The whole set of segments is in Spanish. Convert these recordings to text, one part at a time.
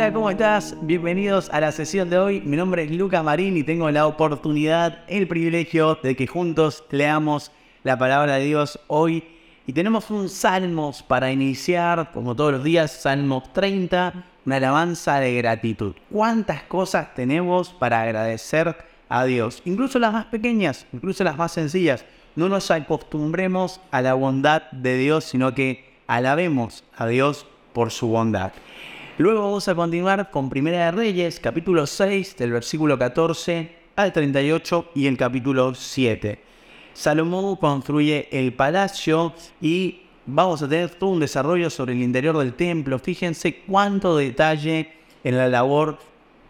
Hola, ¿cómo estás? Bienvenidos a la sesión de hoy. Mi nombre es Luca Marín y tengo la oportunidad, el privilegio de que juntos leamos la palabra de Dios hoy. Y tenemos un salmos para iniciar, como todos los días, Salmos 30, una alabanza de gratitud. ¿Cuántas cosas tenemos para agradecer a Dios? Incluso las más pequeñas, incluso las más sencillas. No nos acostumbremos a la bondad de Dios, sino que alabemos a Dios por su bondad. Luego vamos a continuar con Primera de Reyes, capítulo 6, del versículo 14 al 38 y el capítulo 7. Salomón construye el palacio y vamos a tener todo un desarrollo sobre el interior del templo. Fíjense cuánto detalle en la labor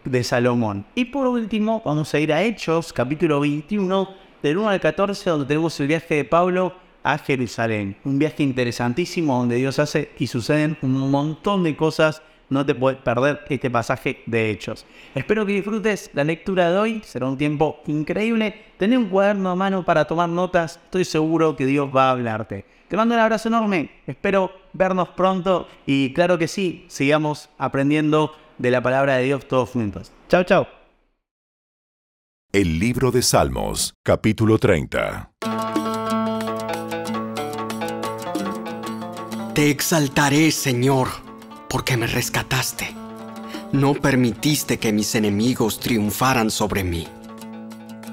de Salomón. Y por último, vamos a ir a Hechos, capítulo 21, del 1 al 14, donde tenemos el viaje de Pablo a Jerusalén. Un viaje interesantísimo donde Dios hace y suceden un montón de cosas no te puedes perder este pasaje de hechos. Espero que disfrutes la lectura de hoy, será un tiempo increíble. Tené un cuaderno a mano para tomar notas, estoy seguro que Dios va a hablarte. Te mando un abrazo enorme, espero vernos pronto y claro que sí, sigamos aprendiendo de la palabra de Dios todos juntos. Chao, chao. El libro de Salmos, capítulo 30. Te exaltaré, Señor porque me rescataste. No permitiste que mis enemigos triunfaran sobre mí.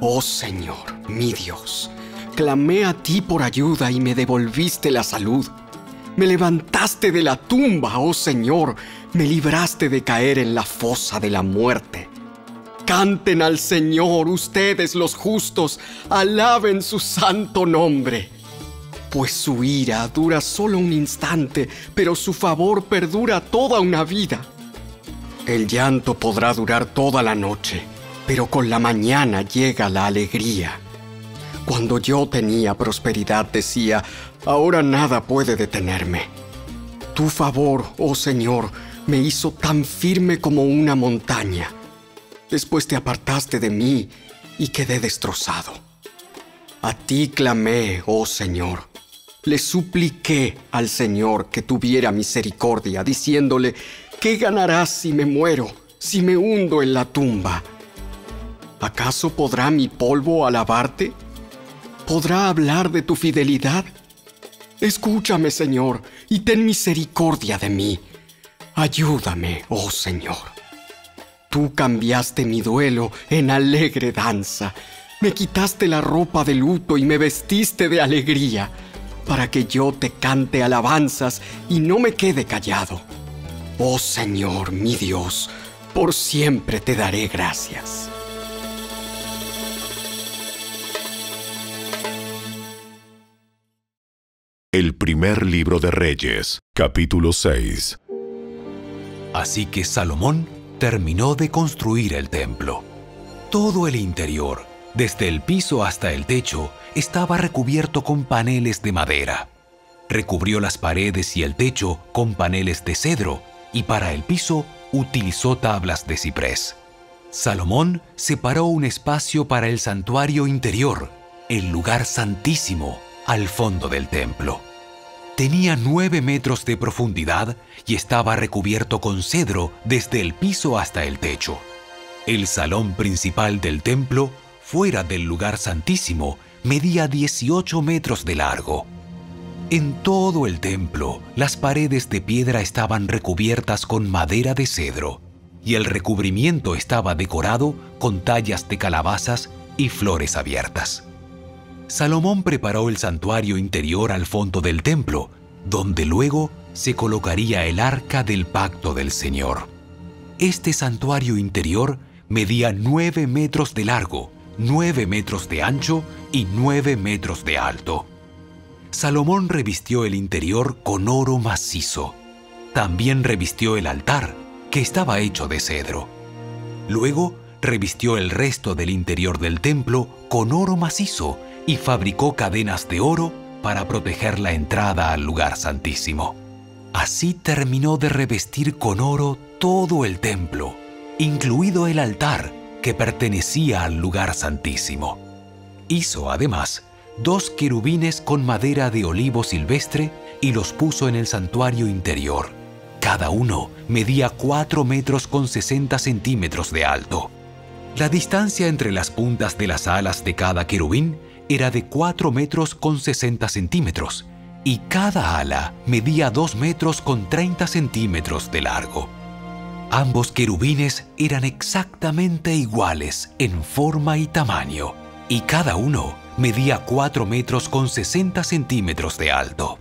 Oh Señor, mi Dios, clamé a ti por ayuda y me devolviste la salud. Me levantaste de la tumba, oh Señor, me libraste de caer en la fosa de la muerte. Canten al Señor ustedes los justos, alaben su santo nombre pues su ira dura solo un instante, pero su favor perdura toda una vida. El llanto podrá durar toda la noche, pero con la mañana llega la alegría. Cuando yo tenía prosperidad decía, ahora nada puede detenerme. Tu favor, oh Señor, me hizo tan firme como una montaña. Después te apartaste de mí y quedé destrozado. A ti clamé, oh Señor le supliqué al Señor que tuviera misericordia, diciéndole, ¿qué ganarás si me muero, si me hundo en la tumba? ¿Acaso podrá mi polvo alabarte? ¿Podrá hablar de tu fidelidad? Escúchame, Señor, y ten misericordia de mí. Ayúdame, oh Señor. Tú cambiaste mi duelo en alegre danza. Me quitaste la ropa de luto y me vestiste de alegría para que yo te cante alabanzas y no me quede callado. Oh Señor, mi Dios, por siempre te daré gracias. El primer libro de Reyes, capítulo 6. Así que Salomón terminó de construir el templo. Todo el interior, desde el piso hasta el techo, estaba recubierto con paneles de madera. Recubrió las paredes y el techo con paneles de cedro y para el piso utilizó tablas de ciprés. Salomón separó un espacio para el santuario interior, el lugar santísimo, al fondo del templo. Tenía nueve metros de profundidad y estaba recubierto con cedro desde el piso hasta el techo. El salón principal del templo, fuera del lugar santísimo, medía 18 metros de largo. En todo el templo, las paredes de piedra estaban recubiertas con madera de cedro, y el recubrimiento estaba decorado con tallas de calabazas y flores abiertas. Salomón preparó el santuario interior al fondo del templo, donde luego se colocaría el arca del pacto del Señor. Este santuario interior medía 9 metros de largo 9 metros de ancho y 9 metros de alto. Salomón revistió el interior con oro macizo. También revistió el altar, que estaba hecho de cedro. Luego revistió el resto del interior del templo con oro macizo y fabricó cadenas de oro para proteger la entrada al lugar santísimo. Así terminó de revestir con oro todo el templo, incluido el altar, pertenecía al lugar santísimo. Hizo además dos querubines con madera de olivo silvestre y los puso en el santuario interior. cada uno medía 4 metros con 60 centímetros de alto. La distancia entre las puntas de las alas de cada querubín era de 4 metros con 60 centímetros y cada ala medía 2 metros con 30 centímetros de largo. Ambos querubines eran exactamente iguales en forma y tamaño, y cada uno medía 4 metros con 60 centímetros de alto.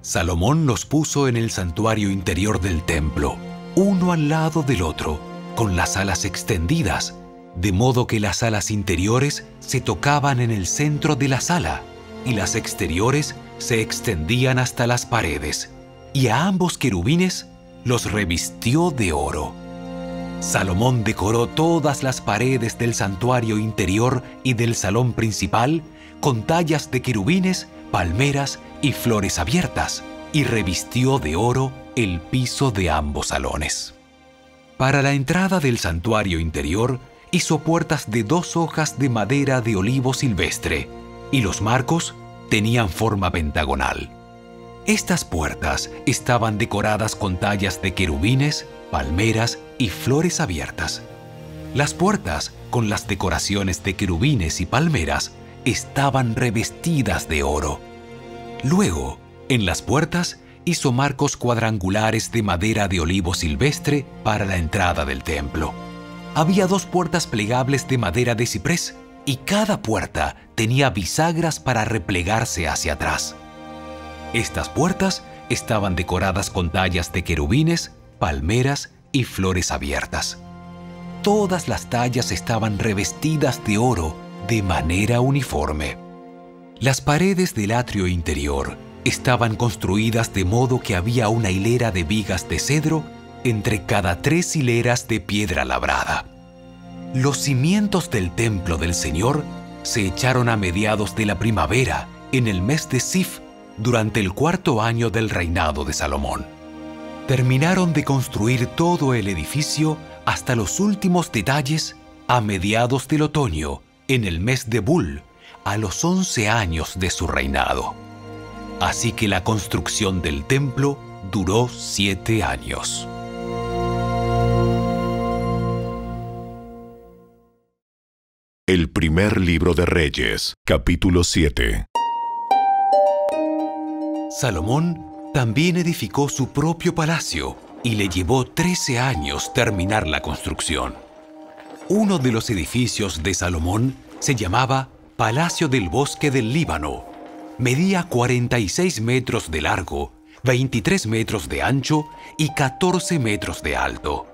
Salomón los puso en el santuario interior del templo, uno al lado del otro, con las alas extendidas, de modo que las alas interiores se tocaban en el centro de la sala y las exteriores se extendían hasta las paredes, y a ambos querubines los revistió de oro. Salomón decoró todas las paredes del santuario interior y del salón principal con tallas de querubines, palmeras y flores abiertas, y revistió de oro el piso de ambos salones. Para la entrada del santuario interior hizo puertas de dos hojas de madera de olivo silvestre, y los marcos tenían forma pentagonal. Estas puertas estaban decoradas con tallas de querubines, palmeras y flores abiertas. Las puertas, con las decoraciones de querubines y palmeras, estaban revestidas de oro. Luego, en las puertas, hizo marcos cuadrangulares de madera de olivo silvestre para la entrada del templo. Había dos puertas plegables de madera de ciprés y cada puerta tenía bisagras para replegarse hacia atrás. Estas puertas estaban decoradas con tallas de querubines, palmeras y flores abiertas. Todas las tallas estaban revestidas de oro de manera uniforme. Las paredes del atrio interior estaban construidas de modo que había una hilera de vigas de cedro entre cada tres hileras de piedra labrada. Los cimientos del templo del Señor se echaron a mediados de la primavera, en el mes de Sif, durante el cuarto año del reinado de Salomón. Terminaron de construir todo el edificio hasta los últimos detalles a mediados del otoño, en el mes de Bul, a los 11 años de su reinado. Así que la construcción del templo duró siete años. El primer libro de Reyes, capítulo 7. Salomón también edificó su propio palacio y le llevó 13 años terminar la construcción. Uno de los edificios de Salomón se llamaba Palacio del Bosque del Líbano. Medía 46 metros de largo, 23 metros de ancho y 14 metros de alto.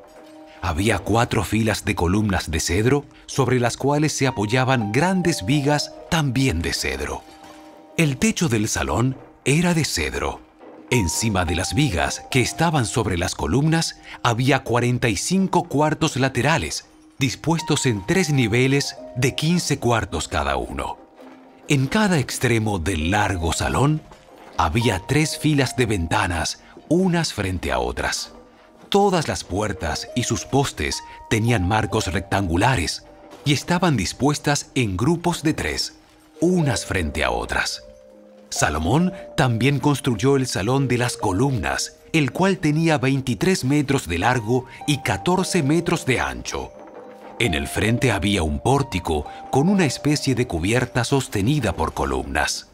Había cuatro filas de columnas de cedro sobre las cuales se apoyaban grandes vigas también de cedro. El techo del salón era de cedro. Encima de las vigas que estaban sobre las columnas había 45 cuartos laterales, dispuestos en tres niveles de 15 cuartos cada uno. En cada extremo del largo salón había tres filas de ventanas, unas frente a otras. Todas las puertas y sus postes tenían marcos rectangulares y estaban dispuestas en grupos de tres, unas frente a otras. Salomón también construyó el Salón de las Columnas, el cual tenía 23 metros de largo y 14 metros de ancho. En el frente había un pórtico con una especie de cubierta sostenida por columnas.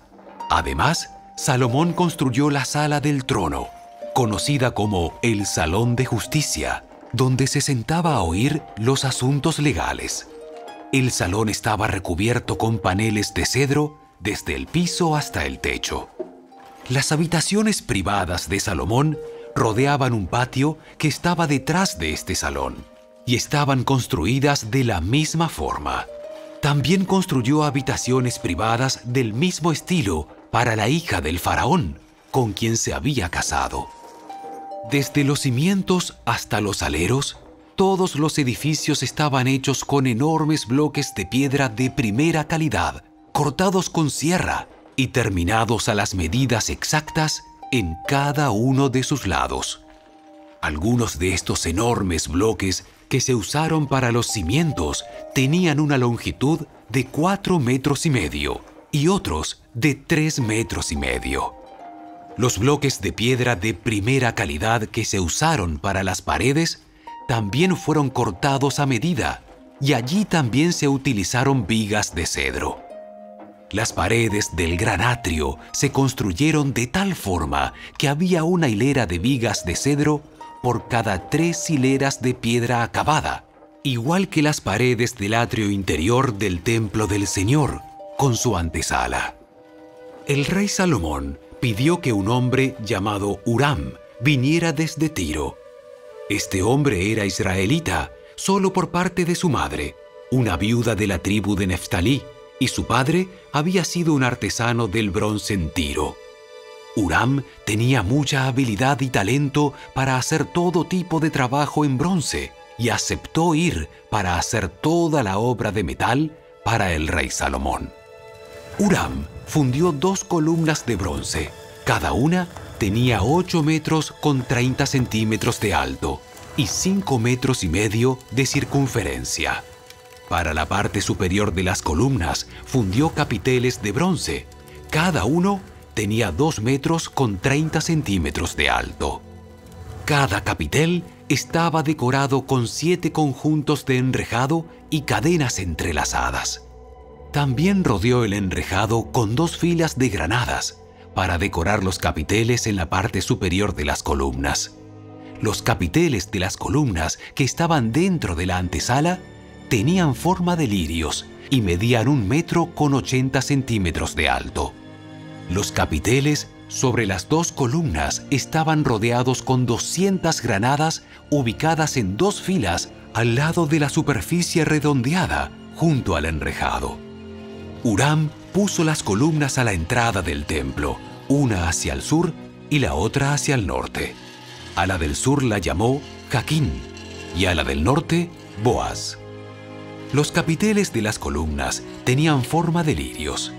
Además, Salomón construyó la Sala del Trono, conocida como el Salón de Justicia, donde se sentaba a oír los asuntos legales. El salón estaba recubierto con paneles de cedro desde el piso hasta el techo. Las habitaciones privadas de Salomón rodeaban un patio que estaba detrás de este salón y estaban construidas de la misma forma. También construyó habitaciones privadas del mismo estilo para la hija del faraón, con quien se había casado. Desde los cimientos hasta los aleros, todos los edificios estaban hechos con enormes bloques de piedra de primera calidad cortados con sierra y terminados a las medidas exactas en cada uno de sus lados. Algunos de estos enormes bloques que se usaron para los cimientos tenían una longitud de cuatro metros y medio y otros de tres metros y medio. Los bloques de piedra de primera calidad que se usaron para las paredes también fueron cortados a medida y allí también se utilizaron vigas de cedro. Las paredes del gran atrio se construyeron de tal forma que había una hilera de vigas de cedro por cada tres hileras de piedra acabada, igual que las paredes del atrio interior del templo del Señor, con su antesala. El rey Salomón pidió que un hombre llamado Uram viniera desde Tiro. Este hombre era israelita, solo por parte de su madre, una viuda de la tribu de Neftalí, y su padre había sido un artesano del bronce en Tiro. Uram tenía mucha habilidad y talento para hacer todo tipo de trabajo en bronce y aceptó ir para hacer toda la obra de metal para el rey Salomón. Uram fundió dos columnas de bronce. Cada una tenía 8 metros con 30 centímetros de alto y 5 metros y medio de circunferencia. Para la parte superior de las columnas fundió capiteles de bronce. Cada uno tenía 2 metros con 30 centímetros de alto. Cada capitel estaba decorado con siete conjuntos de enrejado y cadenas entrelazadas. También rodeó el enrejado con dos filas de granadas para decorar los capiteles en la parte superior de las columnas. Los capiteles de las columnas que estaban dentro de la antesala tenían forma de lirios y medían un metro con 80 centímetros de alto. Los capiteles sobre las dos columnas estaban rodeados con 200 granadas ubicadas en dos filas al lado de la superficie redondeada junto al enrejado. Uram puso las columnas a la entrada del templo, una hacia el sur y la otra hacia el norte. A la del sur la llamó Jaquín y a la del norte Boaz. Los capiteles de las columnas tenían forma de lirios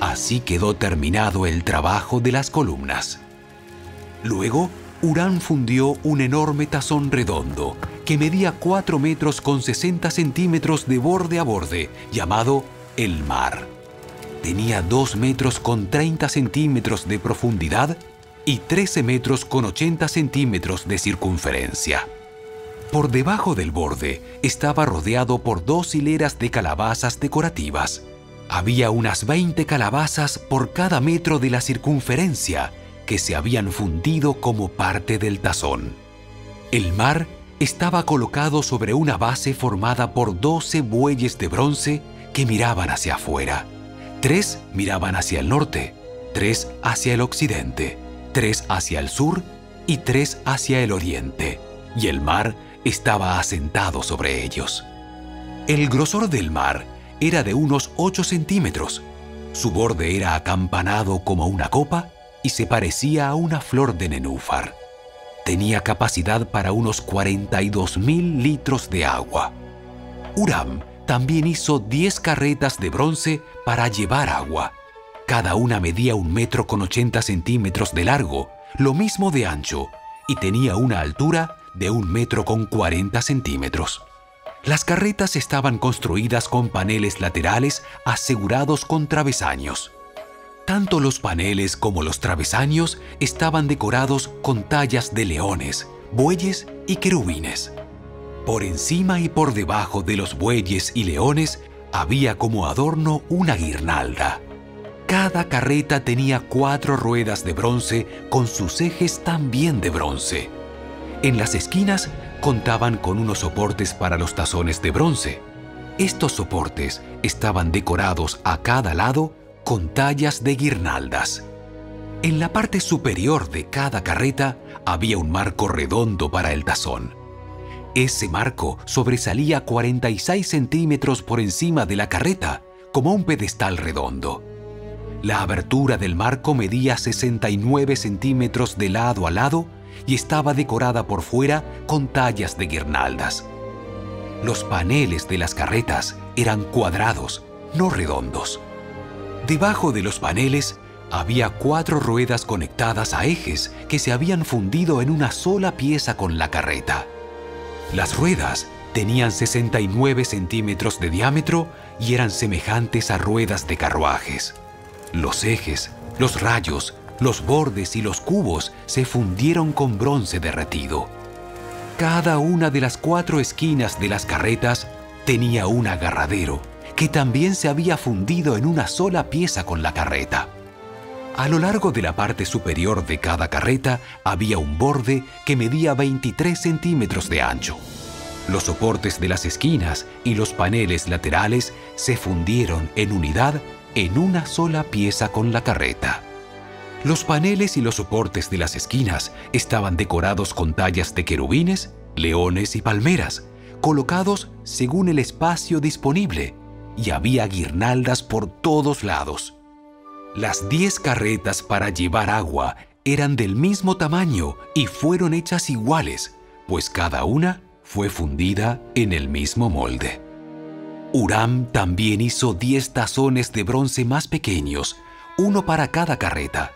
Así quedó terminado el trabajo de las columnas. Luego, Urán fundió un enorme tazón redondo que medía 4 metros con 60 centímetros de borde a borde, llamado el mar. Tenía 2 metros con 30 centímetros de profundidad y 13 metros con 80 centímetros de circunferencia. Por debajo del borde estaba rodeado por dos hileras de calabazas decorativas había unas 20 calabazas por cada metro de la circunferencia que se habían fundido como parte del tazón. El mar estaba colocado sobre una base formada por 12 bueyes de bronce que miraban hacia afuera. Tres miraban hacia el norte, tres hacia el occidente, tres hacia el sur y tres hacia el oriente, y el mar estaba asentado sobre ellos. El grosor del mar era de unos 8 centímetros. Su borde era acampanado como una copa y se parecía a una flor de nenúfar. Tenía capacidad para unos 42 mil litros de agua. Uram también hizo 10 carretas de bronce para llevar agua. Cada una medía un metro con 80 centímetros de largo, lo mismo de ancho, y tenía una altura de un metro con 40 centímetros. Las carretas estaban construidas con paneles laterales asegurados con travesaños. Tanto los paneles como los travesaños estaban decorados con tallas de leones, bueyes y querubines. Por encima y por debajo de los bueyes y leones había como adorno una guirnalda. Cada carreta tenía cuatro ruedas de bronce con sus ejes también de bronce. En las esquinas contaban con unos soportes para los tazones de bronce. Estos soportes estaban decorados a cada lado con tallas de guirnaldas. En la parte superior de cada carreta había un marco redondo para el tazón. Ese marco sobresalía 46 centímetros por encima de la carreta, como un pedestal redondo. La abertura del marco medía 69 centímetros de lado a lado y estaba decorada por fuera con tallas de guirnaldas. Los paneles de las carretas eran cuadrados, no redondos. Debajo de los paneles había cuatro ruedas conectadas a ejes que se habían fundido en una sola pieza con la carreta. Las ruedas tenían 69 centímetros de diámetro y eran semejantes a ruedas de carruajes. Los ejes, los rayos Los bordes y los cubos se fundieron con bronce derretido. Cada una de las cuatro esquinas de las carretas tenía un agarradero que también se había fundido en una sola pieza con la carreta. A lo largo de la parte superior de cada carreta había un borde que medía 23 centímetros de ancho. Los soportes de las esquinas y los paneles laterales se fundieron en unidad en una sola pieza con la carreta. Los paneles y los soportes de las esquinas estaban decorados con tallas de querubines, leones y palmeras, colocados según el espacio disponible, y había guirnaldas por todos lados. Las diez carretas para llevar agua eran del mismo tamaño y fueron hechas iguales, pues cada una fue fundida en el mismo molde. Uram también hizo diez tazones de bronce más pequeños, uno para cada carreta,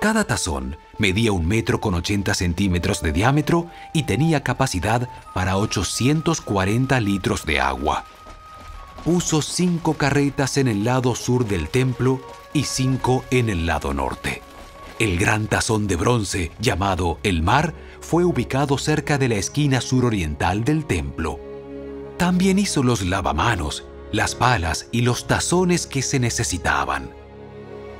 cada tazón medía un metro con 80 centímetros de diámetro y tenía capacidad para 840 litros de agua. Puso cinco carretas en el lado sur del templo y cinco en el lado norte. El gran tazón de bronce, llamado el mar, fue ubicado cerca de la esquina suroriental del templo. También hizo los lavamanos, las palas y los tazones que se necesitaban.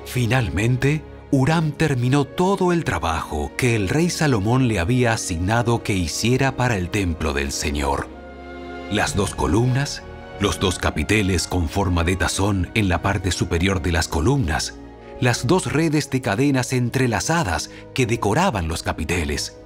Finalmente, Uram terminó todo el trabajo que el rey Salomón le había asignado que hiciera para el templo del Señor. Las dos columnas, los dos capiteles con forma de tazón en la parte superior de las columnas, las dos redes de cadenas entrelazadas que decoraban los capiteles,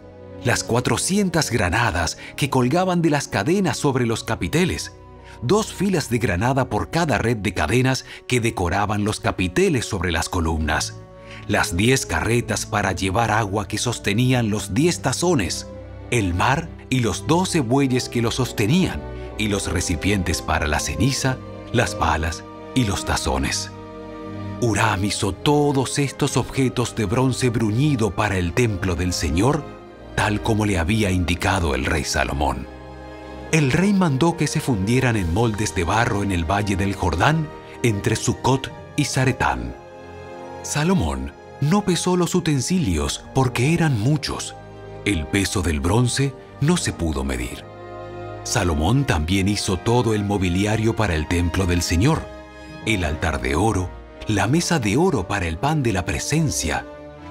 las 400 granadas que colgaban de las cadenas sobre los capiteles, dos filas de granada por cada red de cadenas que decoraban los capiteles sobre las columnas, las diez carretas para llevar agua que sostenían los diez tazones, el mar y los doce bueyes que lo sostenían, y los recipientes para la ceniza, las balas y los tazones. Uram hizo todos estos objetos de bronce bruñido para el templo del Señor, tal como le había indicado el rey Salomón. El rey mandó que se fundieran en moldes de barro en el valle del Jordán, entre Sucot y Zaretán. Salomón no pesó los utensilios porque eran muchos. El peso del bronce no se pudo medir. Salomón también hizo todo el mobiliario para el templo del Señor, el altar de oro, la mesa de oro para el pan de la presencia,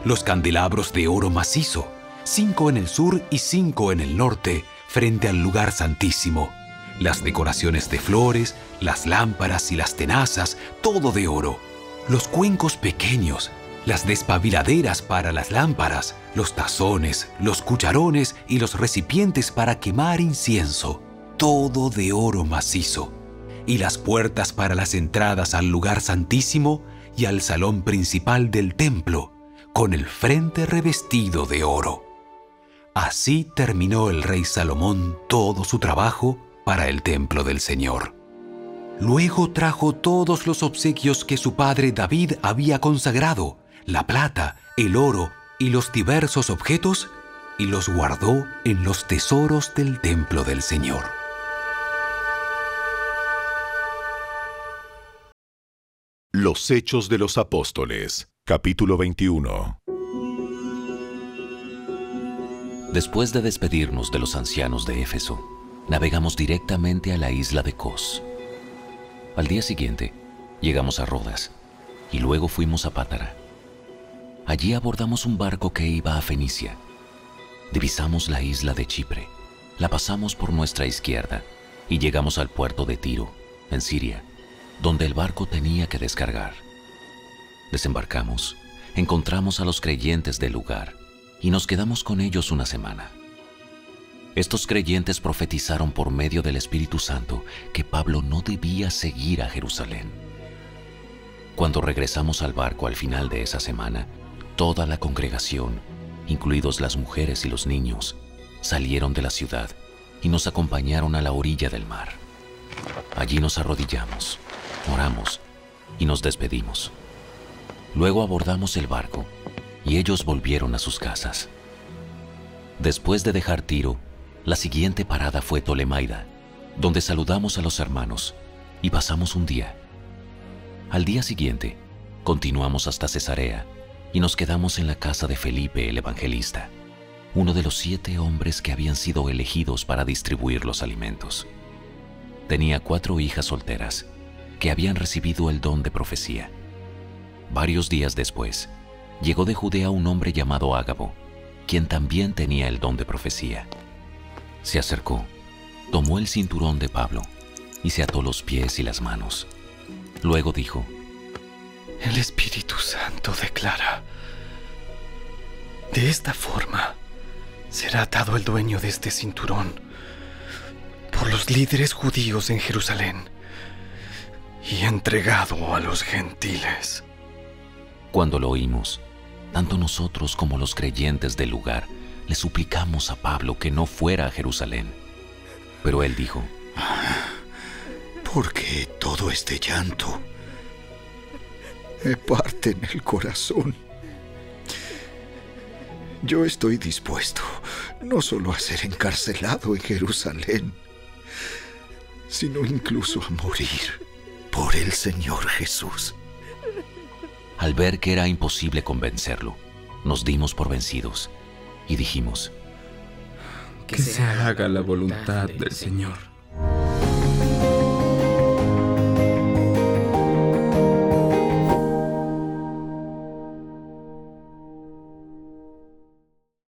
los candelabros de oro macizo, cinco en el sur y cinco en el norte, frente al lugar santísimo, las decoraciones de flores, las lámparas y las tenazas, todo de oro los cuencos pequeños, las despabiladeras para las lámparas, los tazones, los cucharones y los recipientes para quemar incienso, todo de oro macizo, y las puertas para las entradas al lugar santísimo y al salón principal del templo, con el frente revestido de oro. Así terminó el rey Salomón todo su trabajo para el templo del Señor. Luego trajo todos los obsequios que su padre David había consagrado, la plata, el oro y los diversos objetos, y los guardó en los tesoros del templo del Señor. Los Hechos de los Apóstoles, capítulo 21. Después de despedirnos de los ancianos de Éfeso, navegamos directamente a la isla de Cos al día siguiente, llegamos a Rodas y luego fuimos a Pátara. Allí abordamos un barco que iba a Fenicia. Divisamos la isla de Chipre, la pasamos por nuestra izquierda y llegamos al puerto de Tiro, en Siria, donde el barco tenía que descargar. Desembarcamos, encontramos a los creyentes del lugar y nos quedamos con ellos una semana. Estos creyentes profetizaron por medio del Espíritu Santo que Pablo no debía seguir a Jerusalén. Cuando regresamos al barco al final de esa semana, toda la congregación, incluidos las mujeres y los niños, salieron de la ciudad y nos acompañaron a la orilla del mar. Allí nos arrodillamos, oramos y nos despedimos. Luego abordamos el barco y ellos volvieron a sus casas. Después de dejar Tiro, la siguiente parada fue Tolemaida, donde saludamos a los hermanos y pasamos un día. Al día siguiente, continuamos hasta Cesarea y nos quedamos en la casa de Felipe el Evangelista, uno de los siete hombres que habían sido elegidos para distribuir los alimentos. Tenía cuatro hijas solteras que habían recibido el don de profecía. Varios días después, llegó de Judea un hombre llamado Ágabo, quien también tenía el don de profecía. Se acercó, tomó el cinturón de Pablo y se ató los pies y las manos. Luego dijo, El Espíritu Santo declara, de esta forma será atado el dueño de este cinturón por los líderes judíos en Jerusalén y entregado a los gentiles. Cuando lo oímos, tanto nosotros como los creyentes del lugar le suplicamos a Pablo que no fuera a Jerusalén. Pero él dijo, ¿Por qué todo este llanto? Me parte en el corazón. Yo estoy dispuesto no solo a ser encarcelado en Jerusalén, sino incluso a morir por el Señor Jesús. Al ver que era imposible convencerlo, nos dimos por vencidos y dijimos, Que se haga la voluntad del Señor.